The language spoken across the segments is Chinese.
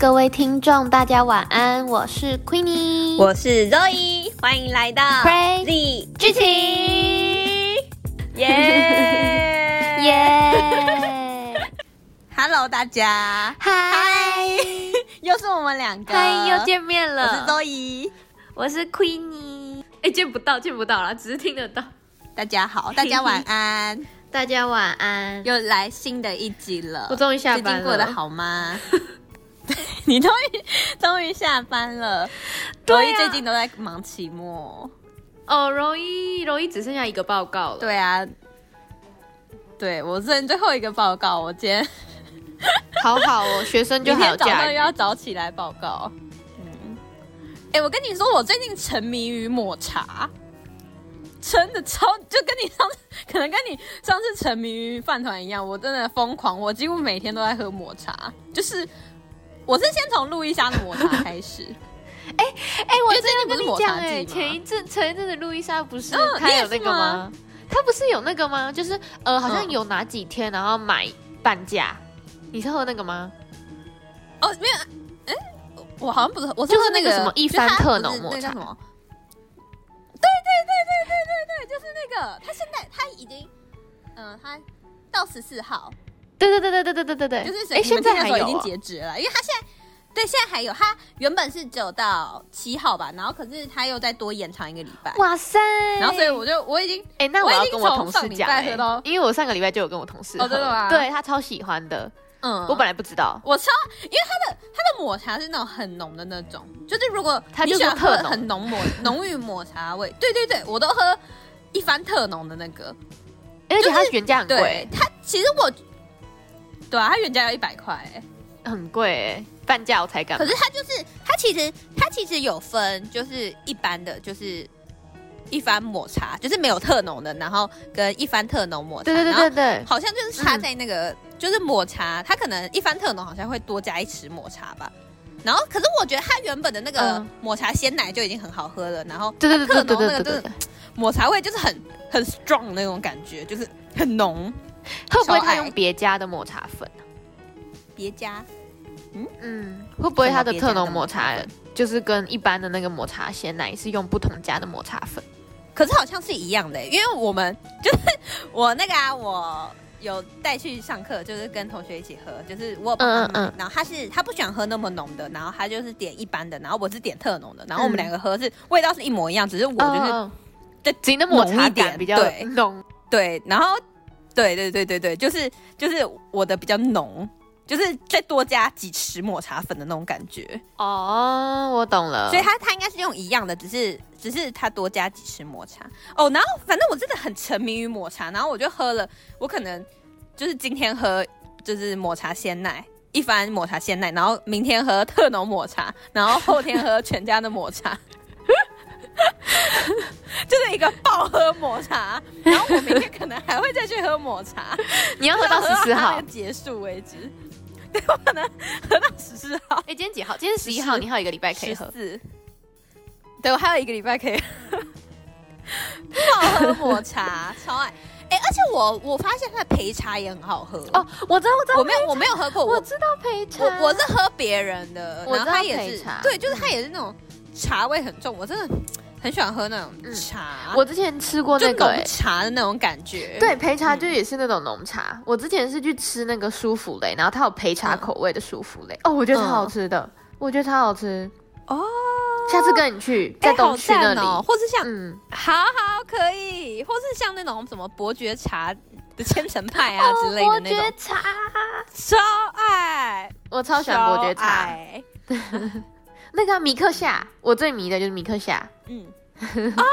各位听众，大家晚安，我是 Queenie，我是 Zoe，欢迎来到 Crazy 剧情，耶耶！Hello，大家，嗨，又是我们两个，嗨，又见面了。我是 Zoe，我是 Queenie，哎，见不到，见不到了，只是听得到。大家好，大家晚安，大家晚安，又来新的一集了。我终于下班了，最近过得好吗？你终于终于下班了，对、啊，最近都在忙期末哦，容易容易只剩下一个报告了。对啊，对我剩最后一个报告，我今天 好好哦，学生就好，早上又要早起来报告。嗯，哎、欸，我跟你说，我最近沉迷于抹茶，真的超就跟你上次可能跟你上次沉迷于饭团一样，我真的疯狂，我几乎每天都在喝抹茶，就是。我是先从路易莎的抹茶开始，哎 哎、欸欸，我之前跟你讲哎，前一阵前一阵子路易莎不是他有那个吗？他不是有那个吗？就是呃，好像有哪几天然后买半价，你是喝那个吗？哦，没有，哎、欸，我好像不是，我是就是那个什么一番特浓抹茶，什么？对对对对对对对，就是那个，他现在他已经，嗯、呃，他到十四号。对对对对对对对对对，就是哎，现在还有已经截止了，因为他现在对现在还有，他原本是只有到七号吧，然后可是他又再多延长一个礼拜。哇塞！然后所以我就我已经哎，那我要跟我同事讲，因为我上个礼拜就有跟我同事喝，真的吗？对，他超喜欢的，嗯，我本来不知道，我超因为他的他的抹茶是那种很浓的那种，就是如果你喜欢喝很浓抹浓郁抹茶味，对对对，我都喝一番特浓的那个，而且它原价很贵，它其实我。对啊，它原价要一百块，很贵哎，半价我才敢。可是它就是它其实它其实有分，就是一般的，就是一番抹茶，就是没有特浓的，然后跟一番特浓抹茶。对对对对，好像就是差在那个，嗯、就是抹茶，它可能一番特浓好像会多加一匙抹茶吧。然后，可是我觉得它原本的那个抹茶鲜奶就已经很好喝了，然后特浓那个就是抹茶味就是很很 strong 那种感觉，就是很浓。会不会他用别家的抹茶粉？别家，嗯嗯，会不会他的特浓抹茶就是跟一般的那个抹茶鲜奶是用不同家的抹茶粉？可是好像是一样的，因为我们就是我那个啊，我有带去上课，就是跟同学一起喝，就是我嗯嗯嗯，然后他是他不喜欢喝那么浓的，然后他就是点一般的，然后我是点特浓的，然后我们两个喝是味道是一模一样，只是我就是对自己的抹茶感比较浓，对，然后。对对对对对，就是就是我的比较浓，就是再多加几匙抹茶粉的那种感觉。哦，我懂了。所以它它应该是用一样的，只是只是它多加几匙抹茶。哦，然后反正我真的很沉迷于抹茶，然后我就喝了，我可能就是今天喝就是抹茶鲜奶，一番抹茶鲜奶，然后明天喝特浓抹茶，然后后天喝全家的抹茶。就是一个暴喝抹茶，然后我明天可能还会再去喝抹茶。你要喝到十四号结束为止，对，我可能喝到十四号。哎、欸，今天几号？今天十一号，你还有一个礼拜可以喝。14对，我还有一个礼拜可以喝。爆喝抹茶，超爱。哎、欸，而且我我发现它的焙茶也很好喝哦。我知道，我知道，我没有我没有喝过，我知道焙茶。我我是喝别人的，然后它也是对，就是它也是那种茶味很重，我真的。很喜欢喝那种茶，我之前吃过那个浓茶的那种感觉。对，陪茶就也是那种浓茶。我之前是去吃那个舒芙蕾，然后它有陪茶口味的舒芙蕾，哦，我觉得超好吃的，我觉得超好吃。哦。下次跟你去，在东区那里，或是像嗯，好好可以，或是像那种什么伯爵茶的千层派啊之类的那种。伯爵茶。超爱，我超喜欢伯爵茶。那个米克夏，我最迷的就是米克夏。嗯，哦，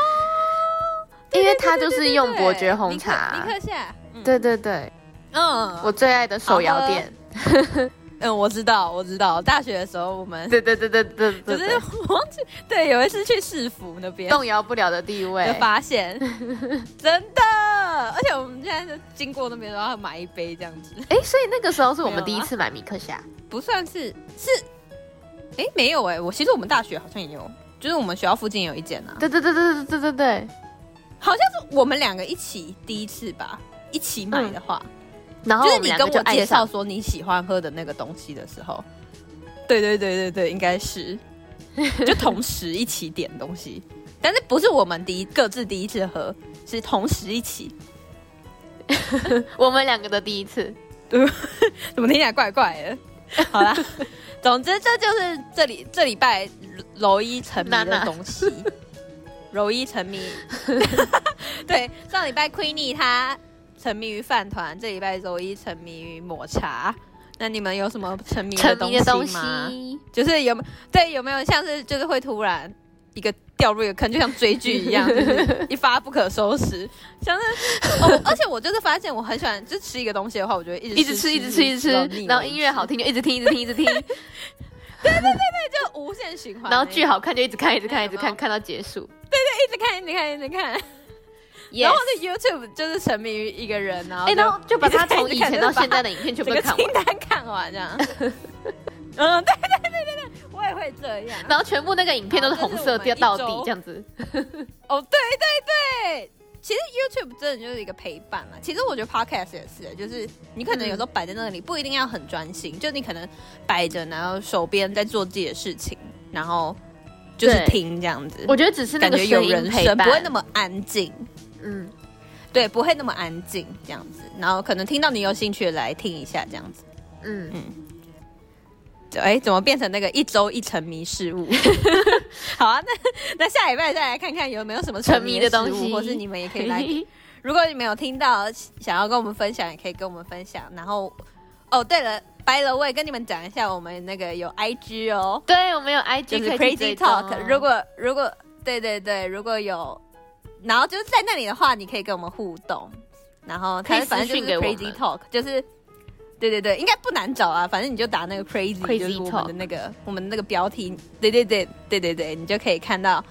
因为他就是用伯爵红茶。米克夏，对对对，嗯，我最爱的手摇店。嗯，我知道，我知道。大学的时候，我们对对对对对，就 是忘记对，有一次去市府那边，动摇不了的地位，发现真的，而且我们现在就经过那边，都要买一杯这样子。哎，所以那个时候是我们第一次买米克夏，不算是是。哎，没有哎，我其实我们大学好像也有，就是我们学校附近有一间啊。对对对对对对对对，好像是我们两个一起第一次吧，一起买的话，然后就是你跟我介绍说你喜欢喝的那个东西的时候，对对对对对，应该是，就同时一起点东西，但是不是我们第一各自第一次喝，是同时一起，我们两个的第一次，对，怎么听起来怪怪的？好啦，总之这就是这里这礼拜柔一沉迷的东西，柔一沉迷，对，上礼拜 Queenie 她沉迷于饭团，这礼拜柔一沉迷于抹茶。那你们有什么沉迷的东西吗？东西就是有对有没有像是就是会突然一个掉入一个坑，就像追剧一样，就是一发不可收拾。像是哦，而且我就是发现我很喜欢，就吃一个东西的话，我就会一直一直吃，一直吃，一直吃，然后音乐好听就一直听，一直听，一直听。对对对对，就无限循环。然后剧好看就一直看，一直看，一直看，看到结束。对对，一直看，一直看，一直看。然后我的 YouTube 就是沉迷于一个人，然后然后就把他从以前到现在的影片全部看完，清单看完这样。嗯，对对对对对，我也会这样。然后全部那个影片都是红色掉到底这样子。哦，对对对，其实 YouTube 真的就是一个陪伴嘛。其实我觉得 Podcast 也是，就是你可能有时候摆在那里不一定要很专心，就你可能摆着，然后手边在做自己的事情，然后就是听这样子。我觉得只是那个声音陪伴，不会那么安静。嗯，对，不会那么安静这样子，然后可能听到你有兴趣的来听一下这样子，嗯嗯，对，哎，怎么变成那个一周一沉迷事物？好啊，那那下礼拜再来看看有没有什么沉迷的东西，或是你们也可以来。如果你们有听到想要跟我们分享，也可以跟我们分享。然后，哦，对了，by the way，跟你们讲一下，我们那个有 IG 哦，对，我们有 IG，就是 Crazy Talk。如果如果对对对，如果有。然后就是在那里的话，你可以跟我们互动，然后它反正就是 Crazy Talk，就是对对对，应该不难找啊，反正你就打那个 Crazy，, Crazy 就是我们的那个.我们的那个标题，对对对对对对，你就可以看到，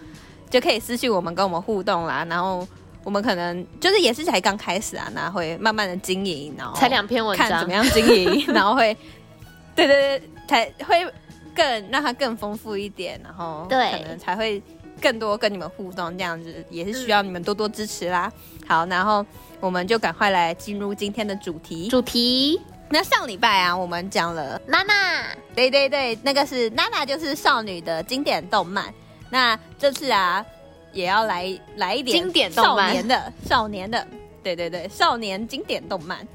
就可以私信我们跟我们互动啦。然后我们可能就是也是才刚开始啊，那会慢慢的经营，然后才两篇文章，看怎么样经营，然后会对对对，才会更让它更丰富一点，然后对，可能才会。更多跟你们互动，这样子也是需要你们多多支持啦。好，然后我们就赶快来进入今天的主题。主题，那上礼拜啊，我们讲了娜娜，对对对，那个是娜娜，就是少女的经典动漫。那这次啊，也要来来一点经典动漫少年的少年的，对对对，少年经典动漫。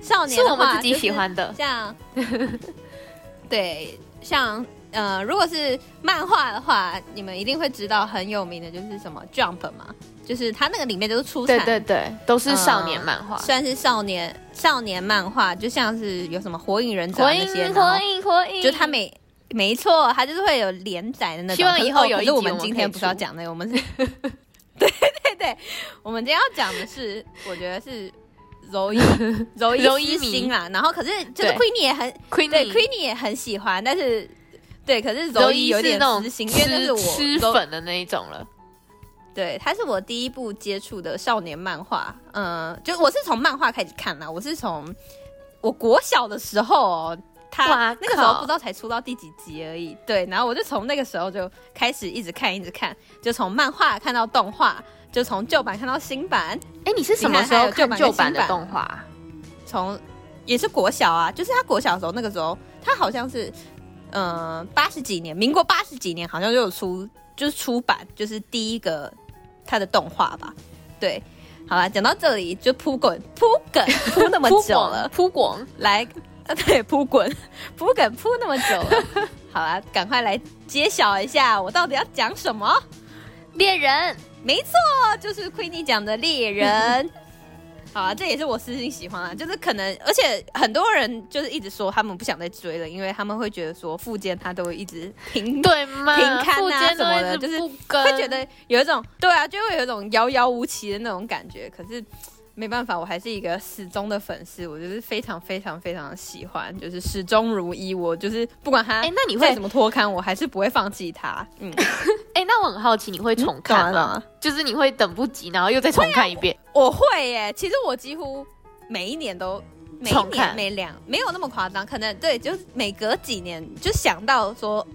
少年是我们自己喜欢的，像 对像。呃，如果是漫画的话，你们一定会知道很有名的就是什么 Jump 嘛，就是它那个里面都是出产，对对对，都是少年漫画，算是少年少年漫画，就像是有什么火影忍者那些，火影火影，就他每没错，他就是会有连载的那种。希望以后有一集，我们今天不是要讲那个，我们是，对对对，我们今天要讲的是，我觉得是柔一 柔一柔一心啊，然后可是就是 Queenie 也很对 Queenie 也很喜欢，但是。对，可是柔一有点私心，因为那是我吃粉的那一种了。对，它是我第一部接触的少年漫画。嗯，就我是从漫画开始看啦，我是从我国小的时候，他那个时候不知道才出到第几集而已。对，然后我就从那个时候就开始一直看，一直看，就从漫画看到动画，就从旧版看到新版。哎，你是什么时候看旧版的动画？从也是国小啊，就是他国小的时候，那个时候他好像是。嗯，八十几年，民国八十几年，好像就有出，就是出版，就是第一个他的动画吧。对，好了，讲到这里就铺滚铺梗 铺那么久了，铺广来，对，铺滚铺梗铺那么久了，好了，赶快来揭晓一下，我到底要讲什么？猎人，没错，就是 Queenie 讲的猎人。好啊，这也是我私心喜欢啊，就是可能，而且很多人就是一直说他们不想再追了，因为他们会觉得说富坚他都会一直停对吗？停刊啊什么的，就是会觉得有一种对啊，就会有一种遥遥无期的那种感觉，可是。没办法，我还是一个始终的粉丝，我就是非常非常非常喜欢，就是始终如一。我就是不管他，哎，那你会怎么脱刊，我还是不会放弃他。嗯，哎，那我很好奇，你会重看吗？就是你会等不及，然后又再重看一遍？我会耶。其实我几乎每一年都每一年每两没有那么夸张，可能对，就是每隔几年就想到说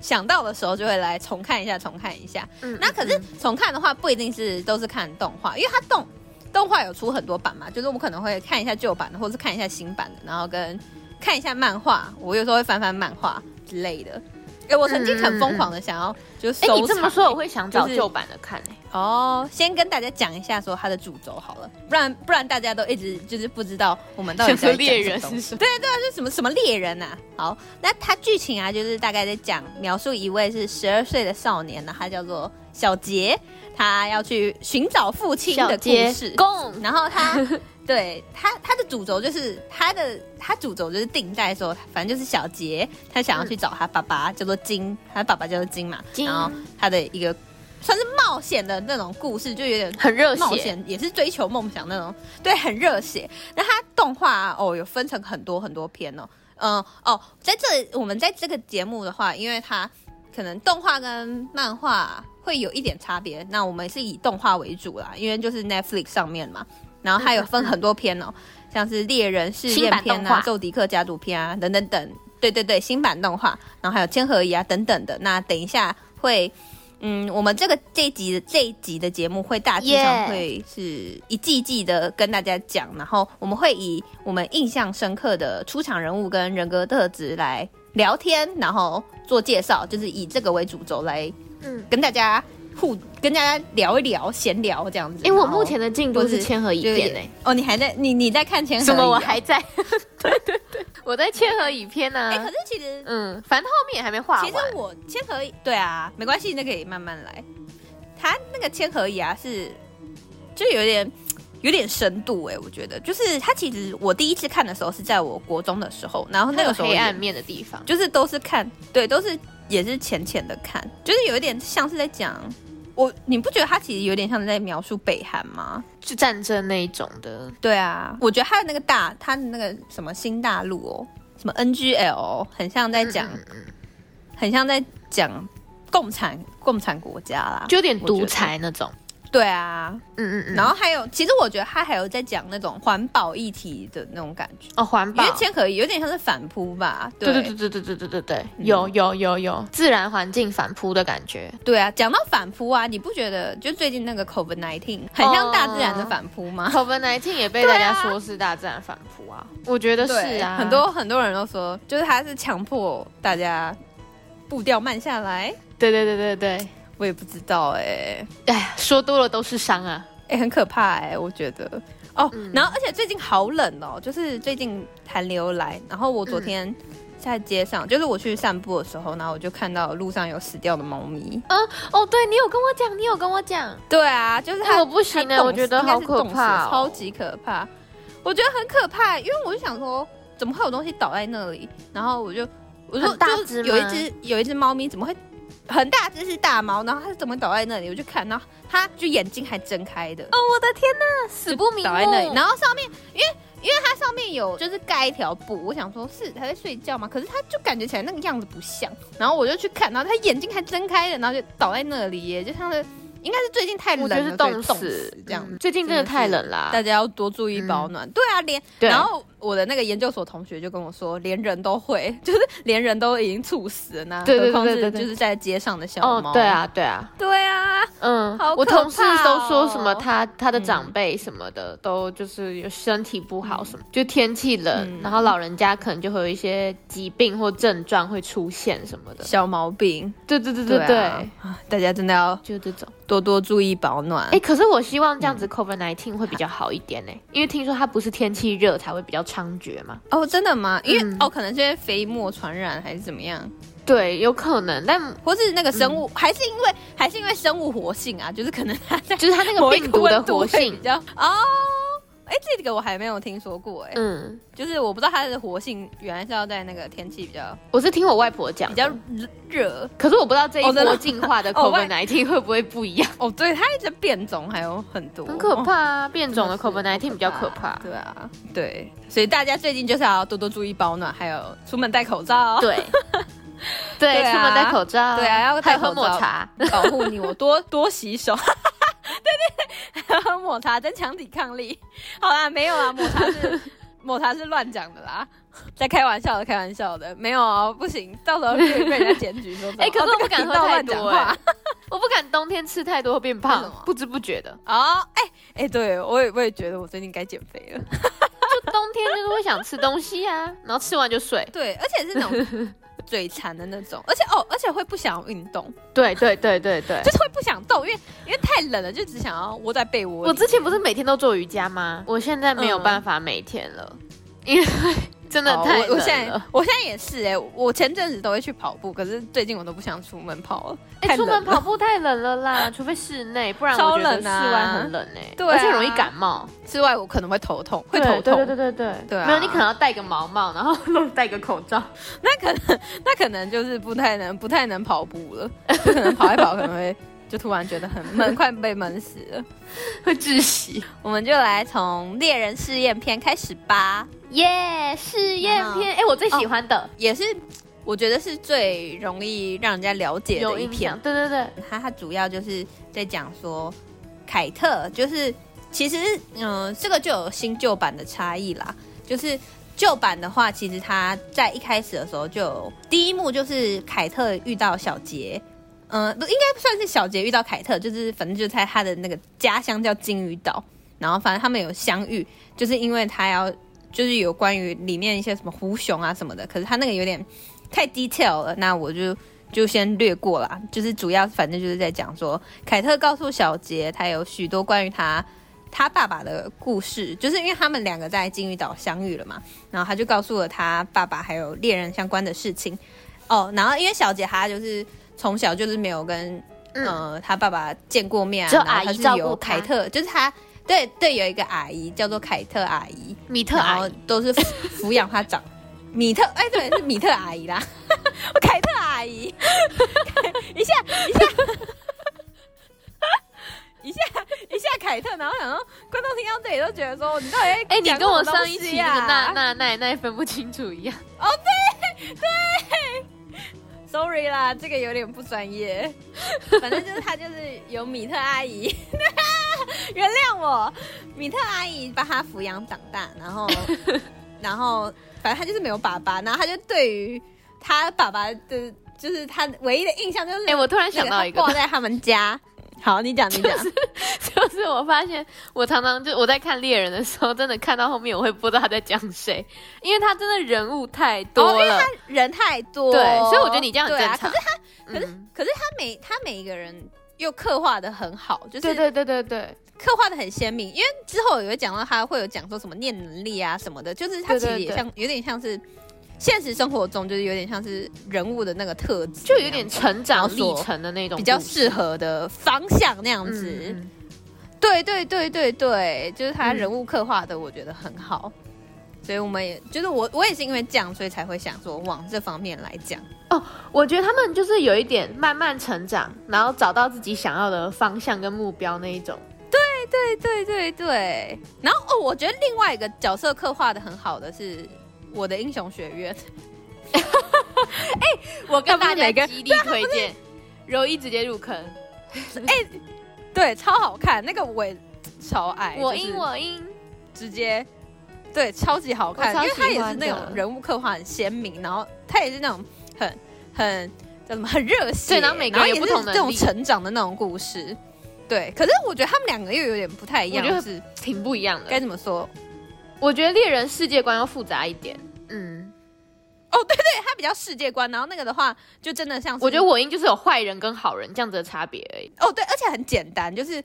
想到的时候就会来重看一下，重看一下。嗯，那可是重看的话，不一定是都是看动画，因为它动。动画有出很多版嘛，就是我可能会看一下旧版的，或者是看一下新版的，然后跟看一下漫画。我有时候会翻翻漫画，之类的。哎、欸，我曾经很疯狂的想要就是、欸。哎、欸，你这么说，我会想找旧版的看、欸。哦，先跟大家讲一下说它的主轴好了，不然不然大家都一直就是不知道我们到底在讲猎人是什么。对对啊，是什么什么猎人呐、啊？好，那它剧情啊，就是大概在讲描述一位是十二岁的少年呢，他叫做小杰，他要去寻找父亲的故事。公，然后他。对他，他的主轴就是他的，他主轴就是定在说，反正就是小杰，他想要去找他爸爸，嗯、叫做金，他的爸爸叫做金嘛，金然后他的一个算是冒险的那种故事，就有点很热血，冒险也是追求梦想那种，对，很热血。那他动画、啊、哦，有分成很多很多篇哦，嗯哦，在这我们在这个节目的话，因为他可能动画跟漫画会有一点差别，那我们是以动画为主啦，因为就是 Netflix 上面嘛。然后它有分很多篇哦，像是猎人试验篇啊、宙迪克家族篇啊等等等，对对对，新版动画，然后还有千和仪啊等等的。那等一下会，嗯，我们这个这一集的这一集的节目会大致上会是一季季的跟大家讲，然后我们会以我们印象深刻的出场人物跟人格特质来聊天，然后做介绍，就是以这个为主轴来，嗯，跟大家。互跟大家聊一聊，闲聊这样子。因为我目前的进度是千和乙篇呢。哦，你还在？你你在看千和乙？什么？我还在。对对对，我在千和影片呢。哎，可是其实，嗯，反正后面也还没画完。其实我千和乙，对啊，没关系，那可以慢慢来。他那个千和乙啊，是就有点有点深度哎，我觉得，就是他其实我第一次看的时候是在我国中的时候，然后那个时候黑暗面的地方，就是都是看，对，都是也是浅浅的看，就是有一点像是在讲。我你不觉得他其实有点像在描述北韩吗？就战争那一种的。对啊，我觉得他的那个大，他的那个什么新大陆哦，什么 NGL，很像在讲，嗯嗯嗯，很像在讲共产共产国家啦，就有点独裁那种。对啊，嗯嗯嗯，然后还有，其实我觉得他还有在讲那种环保议题的那种感觉。哦，环保，因为千和乙有点像是反扑吧？对。对对对对对对对对，有有有有。自然环境反扑的感觉。对啊，讲到反扑啊，你不觉得就最近那个 COVID nineteen 很像大自然的反扑吗？COVID nineteen 也被大家说是大自然反扑啊，我觉得是啊，很多很多人都说，就是他是强迫大家步调慢下来。对对对对对。我也不知道哎、欸，哎，说多了都是伤啊，哎、欸，很可怕哎、欸，我觉得。哦，嗯、然后而且最近好冷哦，就是最近寒流来，然后我昨天在街上，嗯、就是我去散步的时候，然后我就看到路上有死掉的猫咪。嗯，哦，对你有跟我讲，你有跟我讲，对啊，就是它，我不行的，我觉得好可怕、哦，超级可怕，我觉得很可怕，因为我就想说，怎么会有东西倒在那里？然后我就我说，大只有一只有一只猫咪，怎么会？很大只是大猫，然后它是怎么倒在那里？我就看然后它就眼睛还睁开的。哦，我的天哪，死不瞑目。倒在那里，然后上面因为因为它上面有就是盖一条布，我想说是它在睡觉嘛？可是它就感觉起来那个样子不像。然后我就去看，然后它眼睛还睁开的，然后就倒在那里耶，就像是。应该是最近太冷了，是冻死这样。最近真的太冷了，大家要多注意保暖。对啊，连然后我的那个研究所同学就跟我说，连人都会，就是连人都已经猝死了呢。对对对对，就是在街上的小猫。对啊，对啊，对啊，嗯，我同事都说什么他他的长辈什么的都就是有身体不好什么，就天气冷，然后老人家可能就会有一些疾病或症状会出现什么的小毛病。对对对对对，大家真的要就这种。多多注意保暖。哎、欸，可是我希望这样子 COVID nineteen 会比较好一点呢，嗯、因为听说它不是天气热才会比较猖獗嘛。哦，真的吗？因为、嗯、哦，可能是因为飞沫传染还是怎么样？对，有可能，但或是那个生物，嗯、还是因为还是因为生物活性啊，就是可能它在就是它那个病毒的活性比较哦。哎，这个我还没有听说过哎。嗯，就是我不知道它的活性原来是要在那个天气比较，我是听我外婆讲比较热，可是我不知道这一波进化的 COVID-19 会不会不一样。哦，对，它一直变种还有很多，很可怕啊！变种的 COVID-19 比较可怕。对啊，对，所以大家最近就是要多多注意保暖，还有出门戴口罩。对，对，出门戴口罩。对啊，要戴口罩抹茶保护你，我多多洗手。对 对对，喝 抹茶增强抵抗力。好啦，没有啊，抹茶是 抹茶是乱讲的啦，在开玩笑的，开玩笑的，没有啊，不行，到时候会被人家检举说。哎，可是我不敢喝太多，冬天吃太多会变胖，不知不觉的。哦，哎哎，对我也我也觉得我最近该减肥了。就冬天就是会想吃东西啊，然后吃完就睡。对，而且是那种 嘴馋的那种，而且哦，而且会不想运动。对对对对对，就是会不想动，因为因为太冷了，就只想要窝在被窝里。我之前不是每天都做瑜伽吗？我现在没有办法每天了，嗯、因为。真的太冷了。我现在我现在也是哎、欸，我前阵子都会去跑步，可是最近我都不想出门跑了。哎、欸，出门跑步太冷了啦，除非室内，不然我觉得室外很冷哎、欸，对、啊，而且容易感冒。室外我可能会头痛，会头痛。对对对对对，对啊、没有，你可能要戴个毛帽，然后 戴个口罩，那可能那可能就是不太能不太能跑步了，就可能跑一跑可能会。就突然觉得很闷，快被闷死了，会窒息。我们就来从猎人试验片开始吧。耶，试验片，哎、欸，我最喜欢的、哦、也是，我觉得是最容易让人家了解的一篇。对对对，它它主要就是在讲说，凯特就是其实嗯、呃，这个就有新旧版的差异啦。就是旧版的话，其实他在一开始的时候就有第一幕就是凯特遇到小杰。嗯、呃，应该算是小杰遇到凯特，就是反正就在他的那个家乡叫鲸鱼岛，然后反正他们有相遇，就是因为他要就是有关于里面一些什么狐熊啊什么的，可是他那个有点太 detail 了，那我就就先略过啦。就是主要反正就是在讲说，凯特告诉小杰他有许多关于他他爸爸的故事，就是因为他们两个在鲸鱼岛相遇了嘛，然后他就告诉了他爸爸还有猎人相关的事情哦，然后因为小杰他就是。从小就是没有跟、嗯、呃他爸爸见过面啊，就阿姨是由凯特，就是他对对有一个阿姨叫做凯特阿姨，米特阿姨。都是 抚养他长，米特哎对是米特阿姨啦，凯特阿姨，一 下一下。一下一下凯特，然后想说观众听到这里都觉得说你到底哎、欸、你跟我上一期那个那那那那分不清楚一样。哦对对。Sorry 啦，这个有点不专业。反正就是他，就是有米特阿姨，原谅我，米特阿姨把他抚养长大，然后，然后，反正他就是没有爸爸，然后他就对于他爸爸的，就是他唯一的印象就是，哎、欸，我突然想到一个，挂在他们家。好，你讲，你讲、就是，就是我发现，我常常就我在看猎人的时候，真的看到后面，我会不知道他在讲谁，因为他真的人物太多了，哦、因为他人太多，对，所以我觉得你这样很正常。啊、可是他，可是、嗯、可是他每他每一个人又刻画的很好，就是对对对对对，刻画的很鲜明。因为之后有讲到他会有讲说什么念能力啊什么的，就是他其实也像有点像是。现实生活中就是有点像是人物的那个特质，就有点成长历程的那种，比较适合的方向那样子。嗯、对对对对对，就是他人物刻画的，我觉得很好。嗯、所以我们也就是我我也是因为这样，所以才会想说往这方面来讲。哦，我觉得他们就是有一点慢慢成长，然后找到自己想要的方向跟目标那一种。对对对对对。然后哦，我觉得另外一个角色刻画的很好的是。我的英雄学院，哎、欸，我跟大家极力推荐，柔一直接入坑，哎、欸，对，超好看，那个我也超爱，我英我英，直接，对，超级好看，因为他也是那种人物刻画很鲜明，然后他也是那种很很叫什么很热血，对，然后每个人有不同的这种成长的那种故事，对，可是我觉得他们两个又有点不太一样，就是挺不一样的，该怎么说？我觉得猎人世界观要复杂一点，嗯，哦，对对，他比较世界观，然后那个的话就真的像是，我觉得我应就是有坏人跟好人这样子的差别而已。哦，对，而且很简单，就是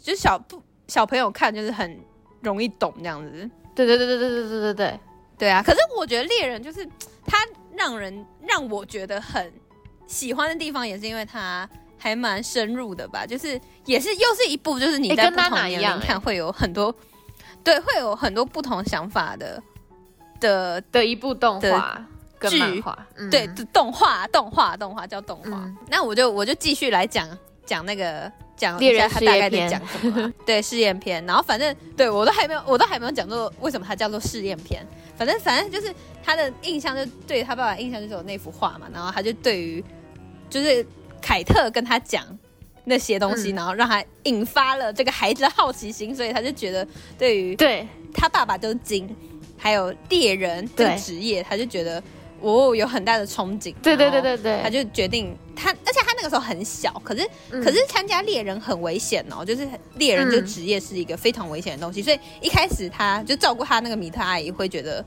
就是小不小朋友看就是很容易懂这样子。对对对对对对对对对，对啊。可是我觉得猎人就是他让人让我觉得很喜欢的地方，也是因为他还蛮深入的吧，就是也是又是一部就是你在不同年龄看会有很多。对，会有很多不同想法的的的一部动画跟漫画，嗯、对，动画动画动画叫动画。嗯、那我就我就继续来讲讲那个讲一下他大概在讲什么、啊。对，试验片。然后反正对我都还没有，我都还没有讲过为什么它叫做试验片。反正反正就是他的印象，就对他爸爸印象就是有那幅画嘛。然后他就对于就是凯特跟他讲。那些东西，然后让他引发了这个孩子的好奇心，所以他就觉得对于对。他爸爸就是金，还有猎人这个职业，他就觉得哦有很大的憧憬。对对对对对，他就决定他，而且他那个时候很小，可是可是参加猎人很危险哦，就是猎人这个职业是一个非常危险的东西，所以一开始他就照顾他那个米特阿姨会觉得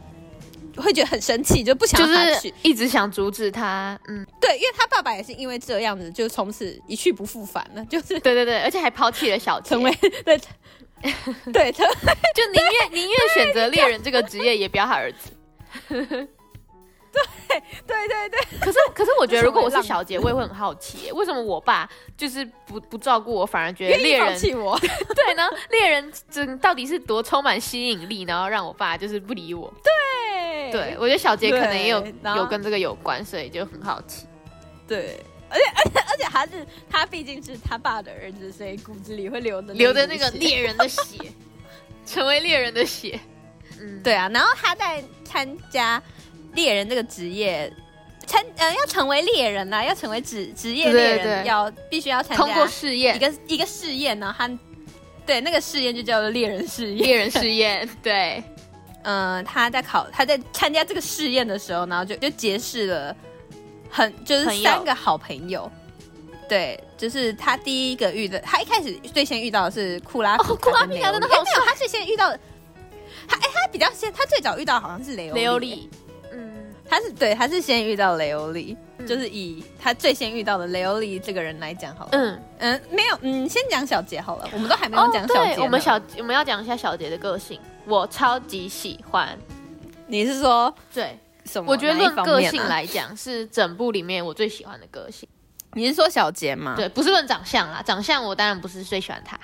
会觉得很生气，就不想让他去，一直想阻止他。嗯，对，因为他爸爸也是因为这样子，就从此一去不复返了。就是对对对，而且还抛弃了小杰，成为对对，就宁愿宁愿选择猎人这个职业，也不要他儿子。对对对对，可是可是我觉得，如果我是小杰，我也会很好奇，为什么我爸就是不不照顾我，反而觉得猎人弃我？对呢，猎人真到底是多充满吸引力，然后让我爸就是不理我？对，对我觉得小杰可能也有有跟这个有关，所以就很好奇。对，而且而且而且还是他毕竟是他爸的儿子，所以骨子里会流的流着那个猎人的血，成为猎人的血。嗯，对啊，然后他在参加。猎人这个职业，参呃要成为猎人啦，要成为职职业猎人，要必须要参加通过试验，一个一个试验呢。他对那个试验就叫做猎人试验。猎人试验，对，嗯、呃，他在考他在参加这个试验的时候，然后就就结识了很就是三个好朋友。对，就是他第一个遇的，他一开始最先遇到的是库拉皮卡，库拉皮卡真的好帅。他最先遇到的，他哎，他比较先，他最早遇到好像是雷欧雷欧利。嗯他是对，他是先遇到雷欧利，嗯、就是以他最先遇到的雷欧利这个人来讲好了。嗯嗯，没有，嗯，先讲小杰好了，我们都还没有讲小杰、哦。我们小我们要讲一下小杰的个性，我超级喜欢。你是说对什么？我觉得论个性来讲，是整部里面我最喜欢的个性。你是说小杰吗？对，不是论长相啦，长相我当然不是最喜欢他。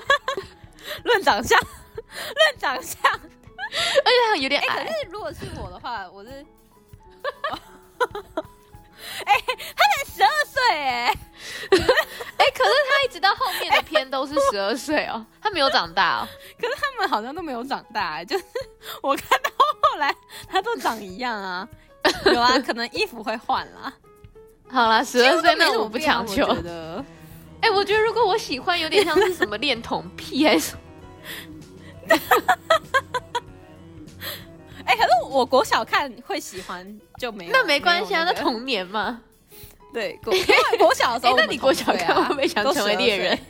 论长相，论长相。而且他有点矮、欸。可是如果是我的话，我是，哎、欸，他才十二岁哎，哎，可是他一直到后面的片都是十二岁哦，他没有长大哦。可是他们好像都没有长大哎，就是 我看到后来他都长一样啊，有啊，可能衣服会换啦。好啦，十二岁那我不强求的。哎、欸，我觉得如果我喜欢，有点像是什么恋童癖还是什么。哎、欸，可是我国小看会喜欢就没有，那没关系啊，那童年嘛。对，国 因为国小的时候、啊欸，那你国小看会不会想成为猎人？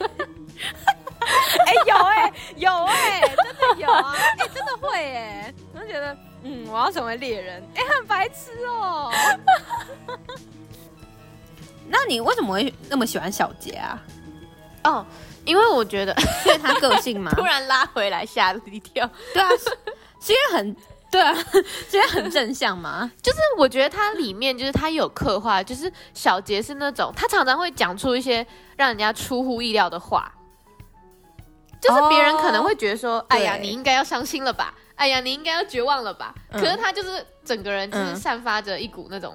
哎、欸，有哎、欸，有哎、欸，真的有啊，哎、欸，真的会哎、欸，我就觉得，嗯，我要成为猎人，哎、欸，很白痴哦。那你为什么会那么喜欢小杰啊？哦，因为我觉得，因为他个性嘛，突然拉回来吓了一跳。对啊，是，是因为很。对啊，觉得很正向嘛。就是我觉得它里面就是他有刻画，就是小杰是那种他常常会讲出一些让人家出乎意料的话，就是别人可能会觉得说：“哦、哎呀，你应该要伤心了吧？哎呀，你应该要绝望了吧？”嗯、可是他就是整个人就是散发着一股那种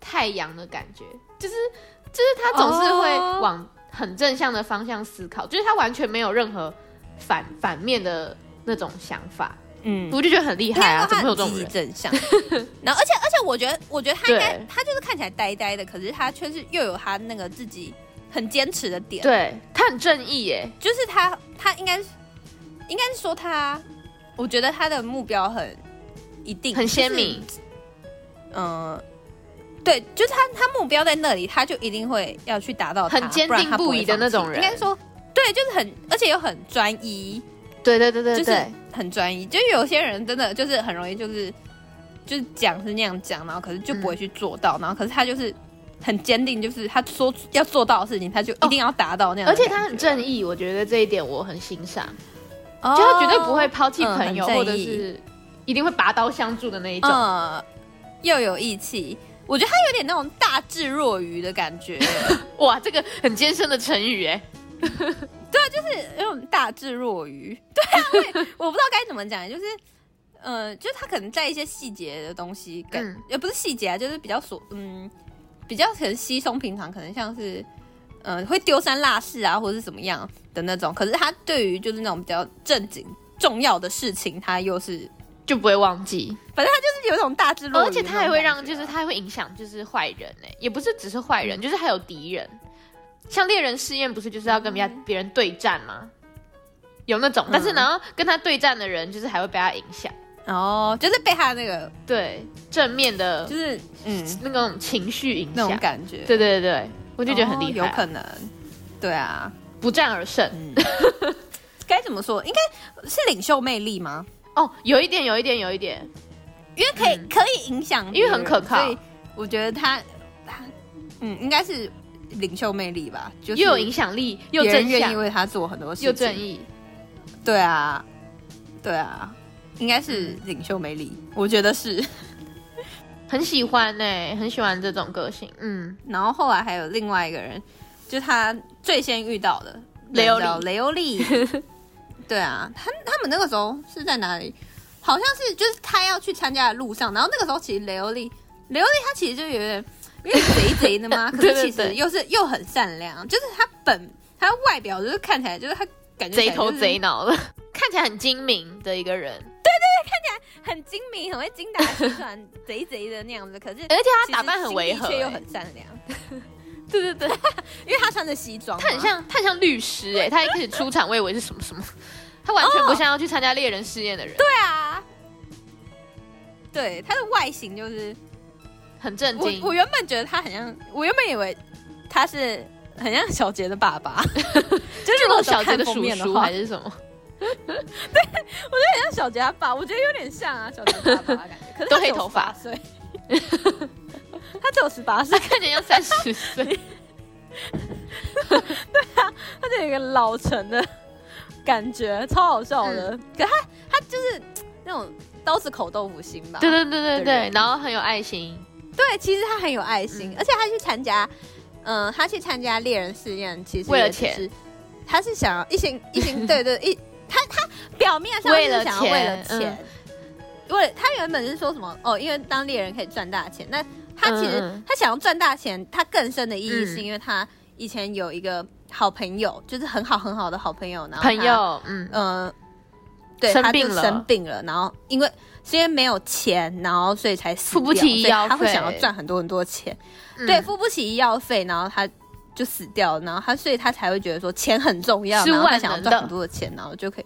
太阳的感觉，嗯、就是就是他总是会往很正向的方向思考，就是他完全没有任何反反面的那种想法。嗯，我就觉得很厉害啊！怎么会有这种人？正向，然后而且而且，我觉得我觉得他应该他就是看起来呆呆的，可是他却是又有他那个自己很坚持的点。对，他很正义耶，就是他他应该应该是说他，我觉得他的目标很一定很鲜明。嗯、呃，对，就是他他目标在那里，他就一定会要去达到，很坚定不移的那种人。应该说，对，就是很而且又很专一。对对对对对。就是很专一，就有些人真的就是很容易就是就是讲是那样讲，然后可是就不会去做到，嗯、然后可是他就是很坚定，就是他说要做到的事情，他就一定要达到那样、哦。而且他很正义，我觉得这一点我很欣赏，哦、就他绝对不会抛弃朋友，嗯、或者是一定会拔刀相助的那一种。嗯，又有义气，我觉得他有点那种大智若愚的感觉。哇，这个很艰深的成语哎。对啊，就是那种大智若愚。对啊，对，我不知道该怎么讲，就是，呃，就是他可能在一些细节的东西，跟、嗯、也不是细节啊，就是比较琐，嗯，比较可能稀松平常，可能像是，嗯、呃，会丢三落四啊，或者是怎么样的那种。可是他对于就是那种比较正经、重要的事情，他又是就不会忘记。反正他就是有一种大智若愚、而且他还会让，就是他还会影响，就是坏人哎，也不是只是坏人，嗯、就是还有敌人。像猎人试验不是就是要跟别人别人对战吗？有那种，但是然后跟他对战的人就是还会被他影响。哦，就是被他那个对正面的，就是嗯。那种情绪影响。那种感觉，对对对，我就觉得很厉害，有可能，对啊，不战而胜，该怎么说？应该是领袖魅力吗？哦，有一点，有一点，有一点，因为可以、嗯、可以影响，因为很可靠，所以我觉得他，他嗯，应该是领袖魅力吧，就是又有影响力，又正愿意为他做很多事情，又正义。对啊，对啊，应该是领袖魅力，我觉得是。很喜欢呢、欸，很喜欢这种个性。嗯，然后后来还有另外一个人，就他最先遇到的雷欧利，雷欧利。对啊，他他们那个时候是在哪里？好像是就是他要去参加的路上，然后那个时候其实雷欧利，雷欧利他其实就有点有点贼贼的嘛，可是其实又是又很善良，就是他本他外表就是看起来就是他感觉、就是、贼头贼脑的，看起来很精明的一个人。对对对，看起来很精明，很会精打细算，贼贼的那样子。可是，而且他打扮很违和，却又很善良。对对对，因为他穿着西装，他很像，他很像律师哎。他一开始出场，我以为是什么什么，他完全不像要去参加猎人试验的人。对啊，对他的外形就是很震惊。我原本觉得他很像，我原本以为他是很像小杰的爸爸，就是那种小杰的叔叔还是什么。对，我觉得很像小杰他爸，我觉得有点像啊，小杰他爸的感觉。可是他黑头发，岁，他只有十八岁，看起来要三十岁。对啊，他就有一个老成的感觉，超好笑的。嗯、可他他就是那种刀子口豆腐心吧？对对对对对，然后很有爱心。对，其实他很有爱心，嗯、而且他去参加，嗯、呃，他去参加猎人试验，其实为了钱。他是想要一心 一心，对对一。他他表面上是想要为了钱，为了钱，因为他原本是说什么哦，因为当猎人可以赚大钱。那他其实、嗯、他想要赚大钱，他更深的意义是因为他以前有一个好朋友，就是很好很好的好朋友，然后朋友，嗯呃，对，生病了，生病了，然后因为是因为没有钱，然后所以才死付不起医药费，他会想要赚很多很多钱，嗯、对，付不起医药费，然后他。就死掉了，然后他，所以他才会觉得说钱很重要，然后他想要赚很多的钱，然后就可以，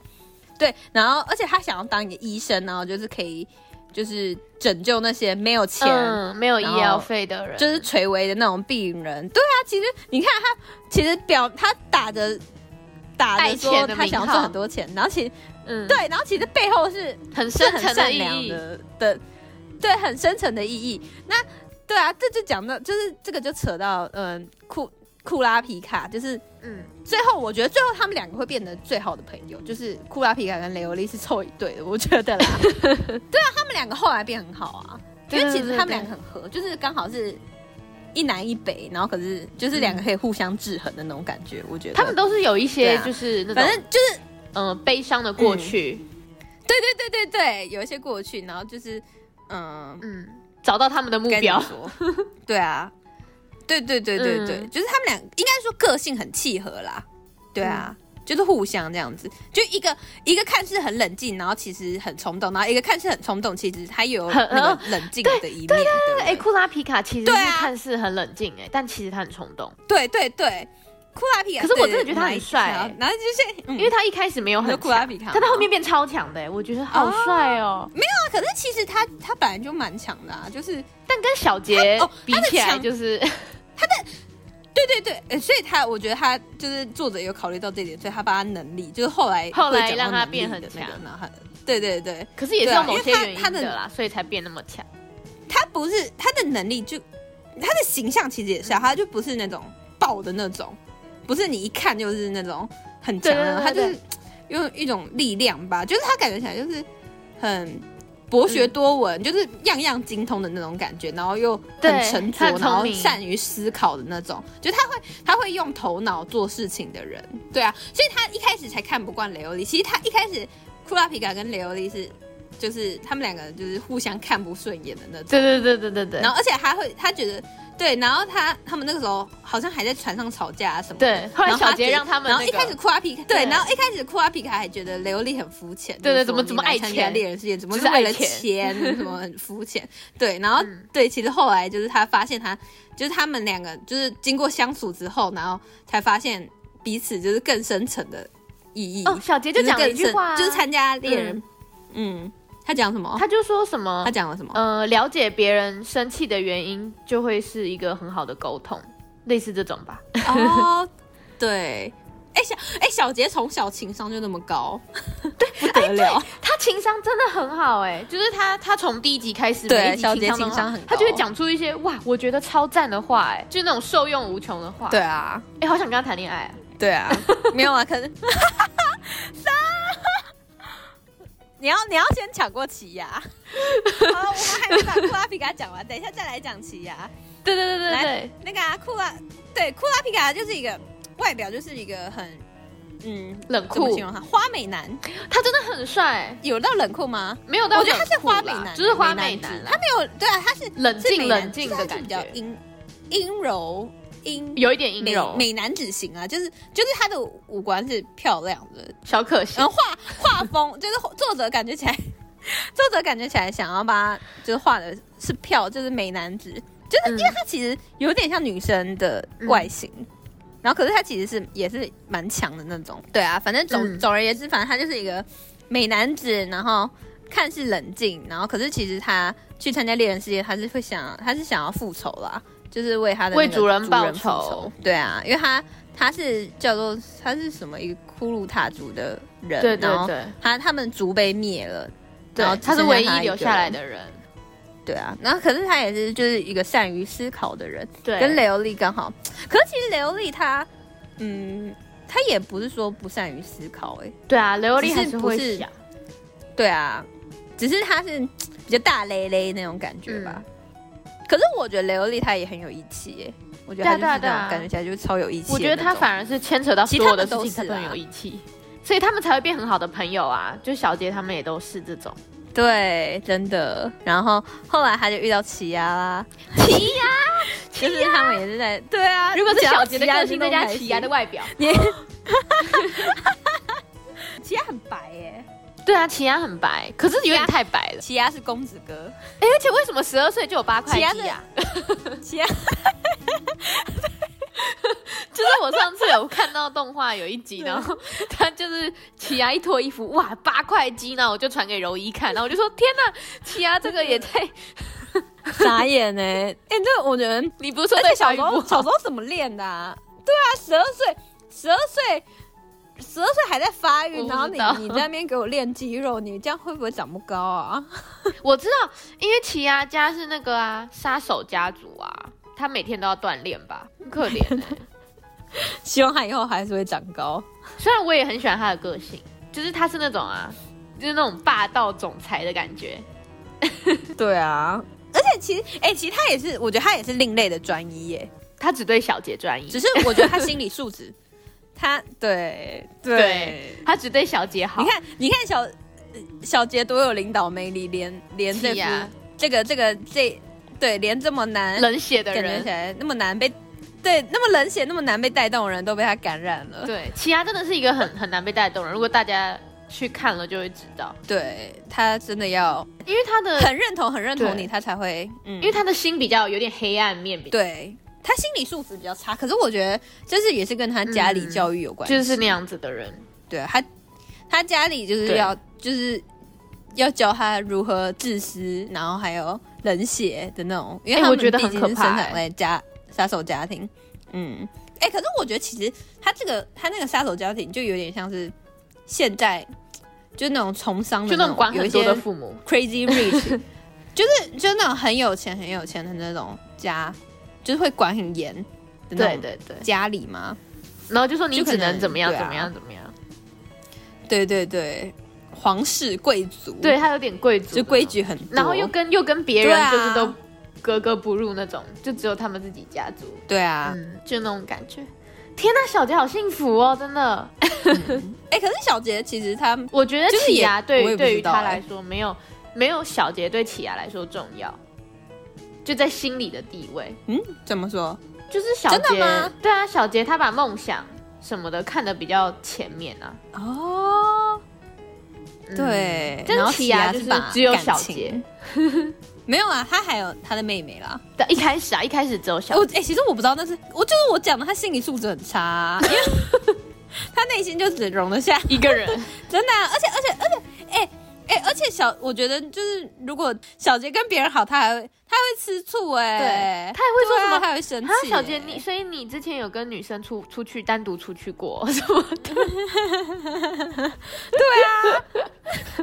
对，然后而且他想要当一个医生，然后就是可以，就是拯救那些没有钱、嗯、没有医药费的人，就是垂危的那种病人。对啊，其实你看他，其实表他打着打着说他想要赚很多钱，然后其实嗯，对，然后其实背后是很深层的善良的的，对，很深层的意义。那对啊，这就讲到，就是这个就扯到嗯库。库拉皮卡就是，嗯，最后我觉得最后他们两个会变得最好的朋友，就是库拉皮卡跟雷欧利是凑一对的，我觉得啦。对啊，他们两个后来变很好啊，因为其实他们两个很合，就是刚好是一南一北，然后可是就是两个可以互相制衡的那种感觉，我觉得。他们都是有一些就是反正就是嗯悲伤的过去，对对对对对，有一些过去，然后就是嗯。嗯找到他们的目标，对啊。对对对对对，嗯、就是他们俩应该说个性很契合啦，对啊，嗯、就是互相这样子，就一个一个看似很冷静，然后其实很冲动，然后一个看似很冲动，其实他有那个冷静的一面。对对对，哎，库拉皮卡其实是看似很冷静，哎，但其实他很冲动。对对对，库拉皮卡，可是我真的觉得他很帅，然后就是、嗯、因为他一开始没有很库拉皮卡，他到后面变超强的，哎，我觉得好帅哦。没有啊，可是其实他他本来就蛮强的啊，就是但跟小杰比起来就是。他的对对对，呃，所以他我觉得他就是作者有考虑到这点，所以他把他能力就是后来后来让他变很强，然后对对对，可是也是有某些原因的啦，所以才变那么强。他不是他的能力就他的形象其实也是，他就不是那种爆的那种，不是你一看就是那种很强的，他就是用一种力量吧，就是他感觉起来就是很。博学多闻，嗯、就是样样精通的那种感觉，然后又很沉着，然后善于思考的那种，就他会他会用头脑做事情的人，对啊，所以他一开始才看不惯雷欧利。其实他一开始库拉皮卡跟雷欧利是，就是他们两个就是互相看不顺眼的那种，对对对对对对。然后而且还会他觉得。对，然后他他们那个时候好像还在船上吵架啊什么的。对，后来小杰让他们、那个。然后一开始库拉皮卡，对，然后一开始库拉皮卡还觉得雷欧利很肤浅。对对，怎么怎么爱钱？猎人世界怎么是为了钱？什么很肤浅？对，然后、嗯、对，其实后来就是他发现他就是他们两个就是经过相处之后，然后才发现彼此就是更深层的意义。哦，小杰就讲了一句话、啊，就是参加猎人，嗯。嗯他讲什么？他就说什么？他讲了什么？呃，了解别人生气的原因，就会是一个很好的沟通，类似这种吧。哦，对，哎、欸、小哎、欸、小杰从小情商就那么高，对不得了，他情商真的很好哎、欸，就是他他从第一集开始，对小杰情商很高，他就会讲出一些哇，我觉得超赞的话哎、欸，就是那种受用无穷的话。对啊，哎、欸，好想跟他谈恋爱、啊。对啊，没有啊，可是，你要你要先抢过奇犽。好，我们还没把库拉皮卡讲完，等一下再来讲奇犽。对对对对对，那个啊，库拉，对库拉皮卡就是一个外表就是一个很嗯冷酷，形容他花美男，他真的很帅，有到冷酷吗？没有到，我觉得他是花美男，就是花美男，他没有，对啊，他是冷静冷静的感觉，比较阴阴柔。阴有一点阴柔美男子型啊，就是就是他的五官是漂亮的，小可惜。然后画画风就是作者感觉起来，作者感觉起来想要把他就是画的是漂，就是美男子，就是因为他其实有点像女生的外形，嗯、然后可是他其实是也是蛮强的那种。对啊，反正总、嗯、总而言之，反正他就是一个美男子，然后看似冷静，然后可是其实他去参加猎人世界，他是会想他是想要复仇啦。就是为他的为主人报仇，对啊，因为他他是叫做他是什么一个库鲁塔族的人，对对对，他他们族被灭了，对，他是唯一留下来的人，对啊，然后可是他也是就是一个善于思考的人，对，跟雷欧利刚好，可是其实雷欧利他，嗯，他也不是说不善于思考，哎，对啊，雷欧利还是会想，对啊，只是他是比较大咧咧那种感觉吧。可是我觉得雷欧利他也很有义气耶，我觉得他就是这样感觉起来就是超有义气。我觉得他反而是牵扯到所有的事情，他都很有义气，所以他们才会变很好的朋友啊。就小杰他们也都是这种，对，真的。然后后来他就遇到奇亚啦，奇亚，就是他们也是在对啊。如果是小杰的个性再加奇亚的外表，你 奇亚很白耶。对啊，奇亚很白，可是有点太白了。奇亚是公子哥，哎，而且为什么十二岁就有八块肌啊？奇亚，就是我上次有看到动画有一集，然后 他就是奇亚一脱衣服，哇，八块肌，然后我就传给柔一看，然后我就说天哪，奇亚这个也太 傻眼呢！哎，这我觉得你不是说对小时候小时候怎么练的啊？对啊，十二岁，十二岁。十二岁还在发育，然后你你在那边给我练肌肉，你这样会不会长不高啊？我知道，因为奇亚家是那个啊杀手家族啊，他每天都要锻炼吧，很可怜、欸。希望他以后还是会长高。虽然我也很喜欢他的个性，就是他是那种啊，就是那种霸道总裁的感觉。对啊，而且其实，哎、欸，其实他也是，我觉得他也是另类的专一耶。他只对小杰专一，只是我觉得他心理素质。他对对，对他只对小杰好。你看，你看小小杰多有领导魅力，连连这呀，这个这个这对连这么难冷血的人，起来那么难被对那么冷血那么难被带动的人都被他感染了。对，奇犽真的是一个很很难被带动的人。如果大家去看了，就会知道。对，他真的要，因为他的很认同，很认同你，他才会，嗯，因为他的心比较有点黑暗面。对。他心理素质比较差，可是我觉得就是也是跟他家里教育有关系，嗯，就是那样子的人。对他，他家里就是要就是要教他如何自私，然后还有冷血的那种，因为他们毕竟是生长在家杀手家庭。嗯，哎、欸，可是我觉得其实他这个他那个杀手家庭就有点像是现在就那种从商的那种，就那种管很多的父母，crazy rich，就是就那种很有钱很有钱的那种家。就是会管很严，对对对，家里嘛，然后就说你只能怎么样怎么样怎么样，对对对，皇室贵族，对他有点贵族，就规矩很，然后又跟又跟别人就是都格格不入那种，就只有他们自己家族，对啊，就那种感觉。天呐，小杰好幸福哦，真的。哎，可是小杰其实他，我觉得起牙对对于他来说没有没有小杰对起牙来说重要。就在心里的地位，嗯，怎么说？就是小杰？对啊，小杰他把梦想什么的看得比较前面啊。哦，嗯、对，然后奇犽就是只有小杰，没有啊，他还有他的妹妹啦。对，一开始啊，一开始只有小杰。哎、欸，其实我不知道，但是我就是我讲的，他心理素质很差、啊，因为他内心就只容得下一个人，真的、啊。而且而且而且，哎、欸，哎、欸，而且小，我觉得就是如果小杰跟别人好，他还会他还会吃醋哎、欸，他还会说什么？他还会生气、欸。小杰，你所以你之前有跟女生出出去单独出去过 什么的？对啊，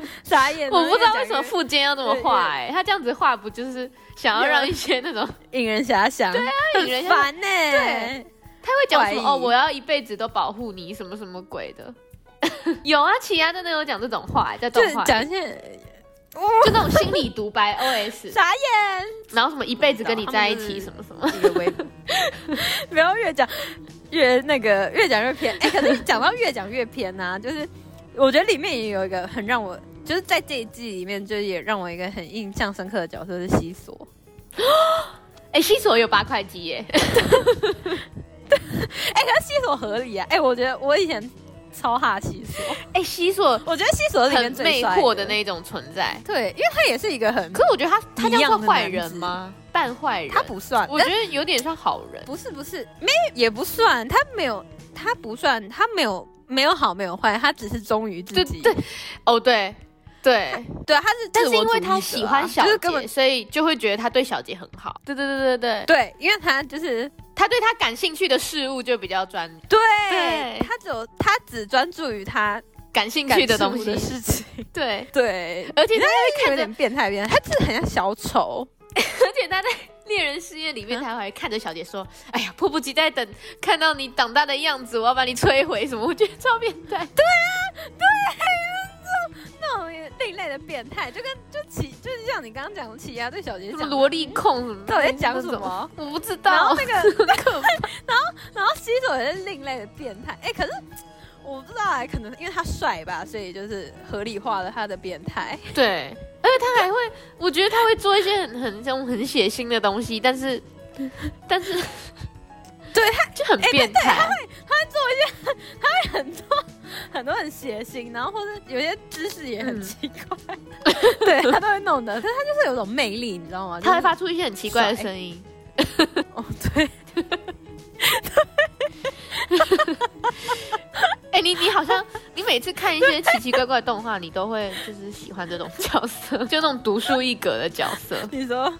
傻眼。我不知道为什么富坚要这么画哎、欸，他这样子画不就是想要让一些那种 引人遐想？对啊，引人烦呢、欸。对，他会讲说哦，我要一辈子都保护你，什么什么鬼的。有啊，奇亚真的有讲这种话，在动画讲一些，就那种心理独白 OS，傻眼，然后什么一辈子跟你在一起，什么什么，不要越讲越那个，越讲越偏。哎、欸，可是讲到越讲越偏呐、啊，就是我觉得里面也有一个很让我，就是在这一季里面，就也让我一个很印象深刻的角色是西索。哎、欸，西索有八块肌耶。哎、欸，可是西索合理啊。哎、欸，我觉得我以前。超哈西索，哎、欸，西索，我觉得西索里面最魅惑的那一种存在，对，因为他也是一个很，可是我觉得他他叫做坏人吗？半坏人，他不算，我觉得有点像好人，不是不是，没也不算，他没有，他不算，他没有没有好没有坏，他只是忠于自己，对，对，哦对。对。对，他是，但是因为他喜欢小杰，所以就会觉得他对小杰很好。对对对对对。对，因为他就是他对他感兴趣的事物就比较专。对，他只有他只专注于他感兴趣的东西的事情。对对，而且他会看有点变态变态，他真的很像小丑。而且他在猎人试验里面，他还看着小姐说：“哎呀，迫不及待等看到你长大的样子，我要把你摧毁。”什么？我觉得超变态。对啊，对。另类的变态，就跟就奇，就是像你刚刚讲的奇犽对小杰讲萝莉控什么，到底在讲什么？我不知道。然后那个，然后然后西索也是另类的变态。哎、欸，可是我不知道哎，可能因为他帅吧，所以就是合理化了他的变态。对，而且他还会，我觉得他会做一些很很这种很血腥的东西，但是但是。对，他就很变态，欸、他会他会做一些，他会很多很多很邪性，然后或者有些姿势也很奇怪，嗯、对他都会弄的，但他就是有种魅力，你知道吗？他会发出一些很奇怪的声音。哦，对。哎、欸，你你好像你每次看一些奇奇怪怪的动画，你都会就是喜欢这种角色，就那种独树一格的角色。你说。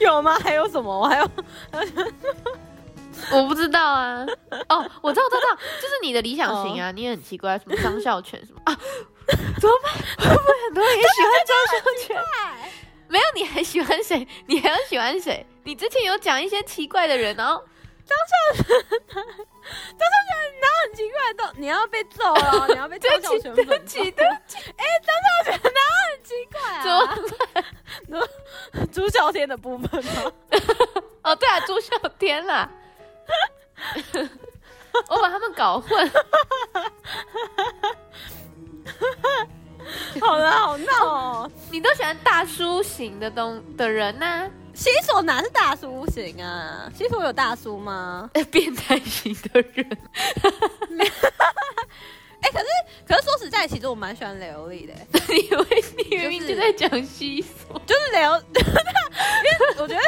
有吗？还有什么？我还有，我不知道啊。哦，我知道，我知道，就是你的理想型啊。Oh. 你也很奇怪，什么张孝全什么啊？怎么办？会不会很多人也喜欢张孝全？没有，你还喜欢谁？你还要喜欢谁？你之前有讲一些奇怪的人，然后张孝全，张孝全，然后很奇怪的，你要被揍了，你要被张孝全粉。对不起，对不起。哎，张孝全，然后很奇怪啊？怎么办？朱孝天的部分吗？哦，对啊，朱孝天啦，我把他们搞混。好了，好闹哦！你都喜欢大叔型的东的人呢、啊？西索哪是大叔型啊？新手有大叔吗？变态型的人。哎、欸，可是可是说实在，其实我蛮喜欢雷欧利的。你以为你明明就在讲西索，就是雷欧，因为我觉得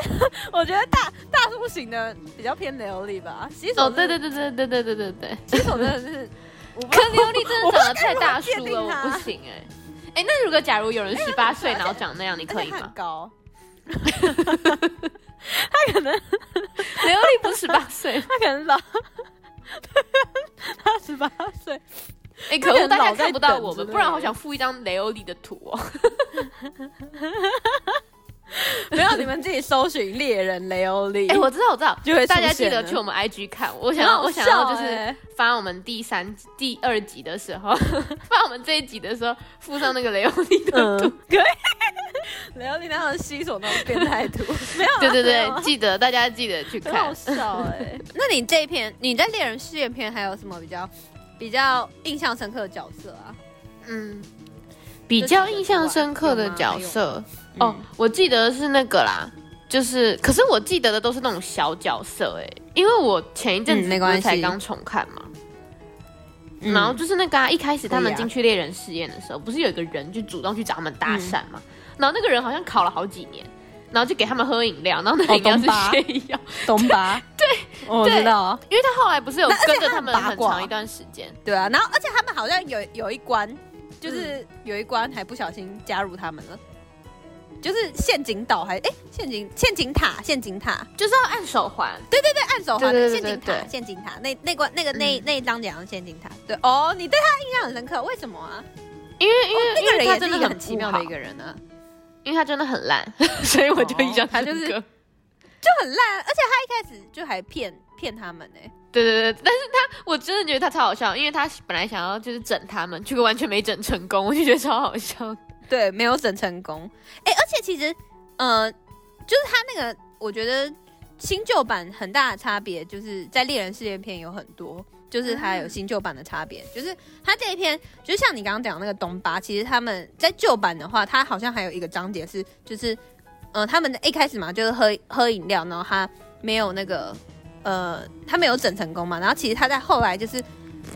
我觉得大大叔型的比较偏雷欧利吧。西索，对对对对对对对对对，西索真的是，可雷欧利真的长得太大叔了，我不，行哎、欸。哎、欸，那如果假如有人十八岁，然后长那样，你可以吗？高，他可能雷欧利不是十八岁，他可能老，他十八岁。哎、欸，可恶，大家看不到我们，不然好想附一张雷欧利的图哦。没有，你们自己搜寻猎人雷欧利。哎、欸，我知道，我知道，就会大家记得去我们 IG 看。我想要，我想要就是发我们第三、第二集的时候，发我们这一集的时候，附上那个雷欧利的图。嗯、可以，雷欧利那种西索那种变态图。没有，对对对，记得大家记得去看。好笑哎、欸！那你这一篇，你在猎人试验篇还有什么比较？比较印象深刻的角色啊，嗯，比较印象深刻的角色哦，我记得是那个啦，就是，可是我记得的都是那种小角色哎，因为我前一阵子不是才刚重看嘛，然后就是那个啊，一开始他们进去猎人试验的时候，不是有一个人就主动去找他们搭讪嘛，然后那个人好像考了好几年。然后就给他们喝饮料，然后那饮料是泻药，东巴，对，我知道，因为他后来不是有跟着他们很长一段时间，对啊，然后而且他们好像有有一关就是有一关还不小心加入他们了。就是陷阱岛还哎、欸，陷阱陷阱塔陷阱塔。就是要按手环，对对对，按手环的陷阱塔陷阱塔。那那关那个那那一章讲的陷阱塔，对哦，你对他印象很深刻，为什么啊？因为因为、哦、那个人也是一个很奇妙的一个人啊，因为他真的很烂，所以我就印象他就是就很烂，而且他一开始就还骗骗他们呢、欸。对对对，但是他我真的觉得他超好笑，因为他本来想要就是整他们，结果完全没整成功，我就觉得超好笑。对，没有整成功。哎，而且其实，呃，就是他那个，我觉得新旧版很大的差别，就是在猎人世界片有很多，就是它有新旧版的差别。嗯、就是它这一篇，就像你刚刚讲那个东巴，其实他们在旧版的话，它好像还有一个章节是，就是，呃，他们的一开始嘛，就是喝喝饮料，然后他没有那个，呃，他没有整成功嘛，然后其实他在后来就是，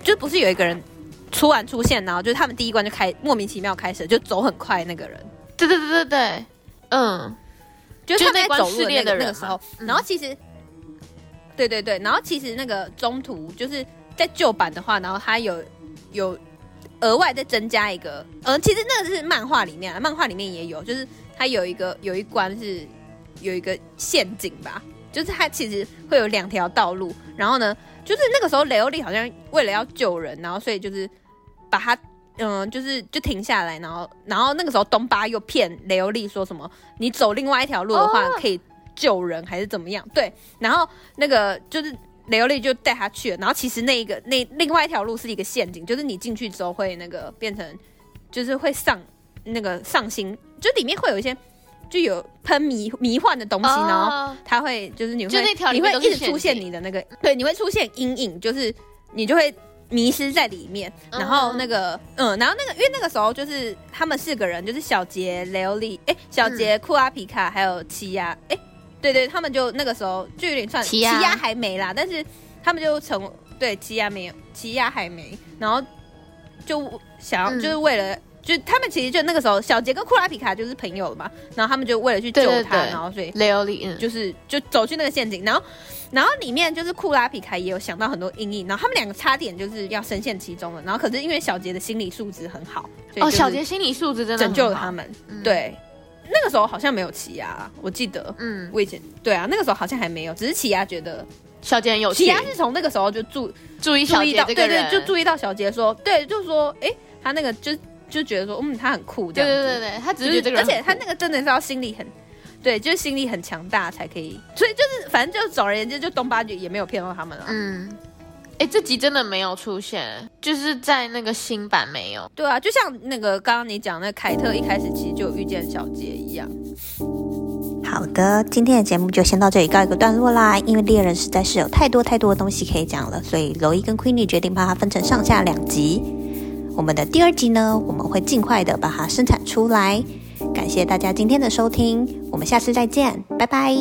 就不是有一个人。突然出现，然后就是他们第一关就开莫名其妙开始就走很快那个人，对对对对对，嗯，就是他们在走路的那个那个时候，然后其实，嗯、对对对，然后其实那个中途就是在旧版的话，然后它有有额外再增加一个，嗯，其实那个是漫画里面，漫画里面也有，就是它有一个有一关是有一个陷阱吧，就是它其实会有两条道路，然后呢。就是那个时候，雷欧利好像为了要救人，然后所以就是把他，嗯，就是就停下来，然后，然后那个时候东巴又骗雷欧利说什么，你走另外一条路的话可以救人，还是怎么样？对，然后那个就是雷欧利就带他去了，然后其实那一个那另外一条路是一个陷阱，就是你进去之后会那个变成，就是会上那个上心，就里面会有一些。就有喷迷迷幻的东西，然后它会就是你会你会一直出现你的那个对，你会出现阴影，就是你就会迷失在里面。然后那个嗯，然后那个因为那个时候就是他们四个人，就是小杰、雷欧利，哎，小杰、库阿皮卡还有奇亚，哎，对对，他们就那个时候就有点算奇亚还没啦，但是他们就成对奇亚没有，奇亚还没，然后就想要就是为了。就他们其实就那个时候，小杰跟库拉皮卡就是朋友了嘛，然后他们就为了去救他，对对对，然后所以雷欧利就是就走去那个陷阱，然后然后里面就是库拉皮卡也有想到很多阴影，然后他们两个差点就是要深陷其中了，然后可是因为小杰的心理素质很好，哦，小杰心理素质真的拯救了他们。嗯、对，那个时候好像没有奇亚，我记得，嗯，我以前对啊，那个时候好像还没有，只是奇亚觉得小杰很有趣，奇亚是从那个时候就注注意小杰这个人，对对，就注意到小杰说，对，就说，哎，他那个就。就觉得说，嗯，他很酷，这样子。对对对对，他只是觉得这个，而且他那个真的是要心理很，对，就是心理很强大才可以。所以就是，反正就总而言之，就东巴就也没有骗到他们了。嗯，哎、欸，这集真的没有出现，就是在那个新版没有。对啊，就像那个刚刚你讲那凯特一开始其实就遇见小杰一样。好的，今天的节目就先到这里告一个段落啦。因为猎人实在是有太多太多的东西可以讲了，所以柔一跟 Queenie 决定把它分成上下两集。我们的第二集呢，我们会尽快的把它生产出来。感谢大家今天的收听，我们下次再见，拜拜。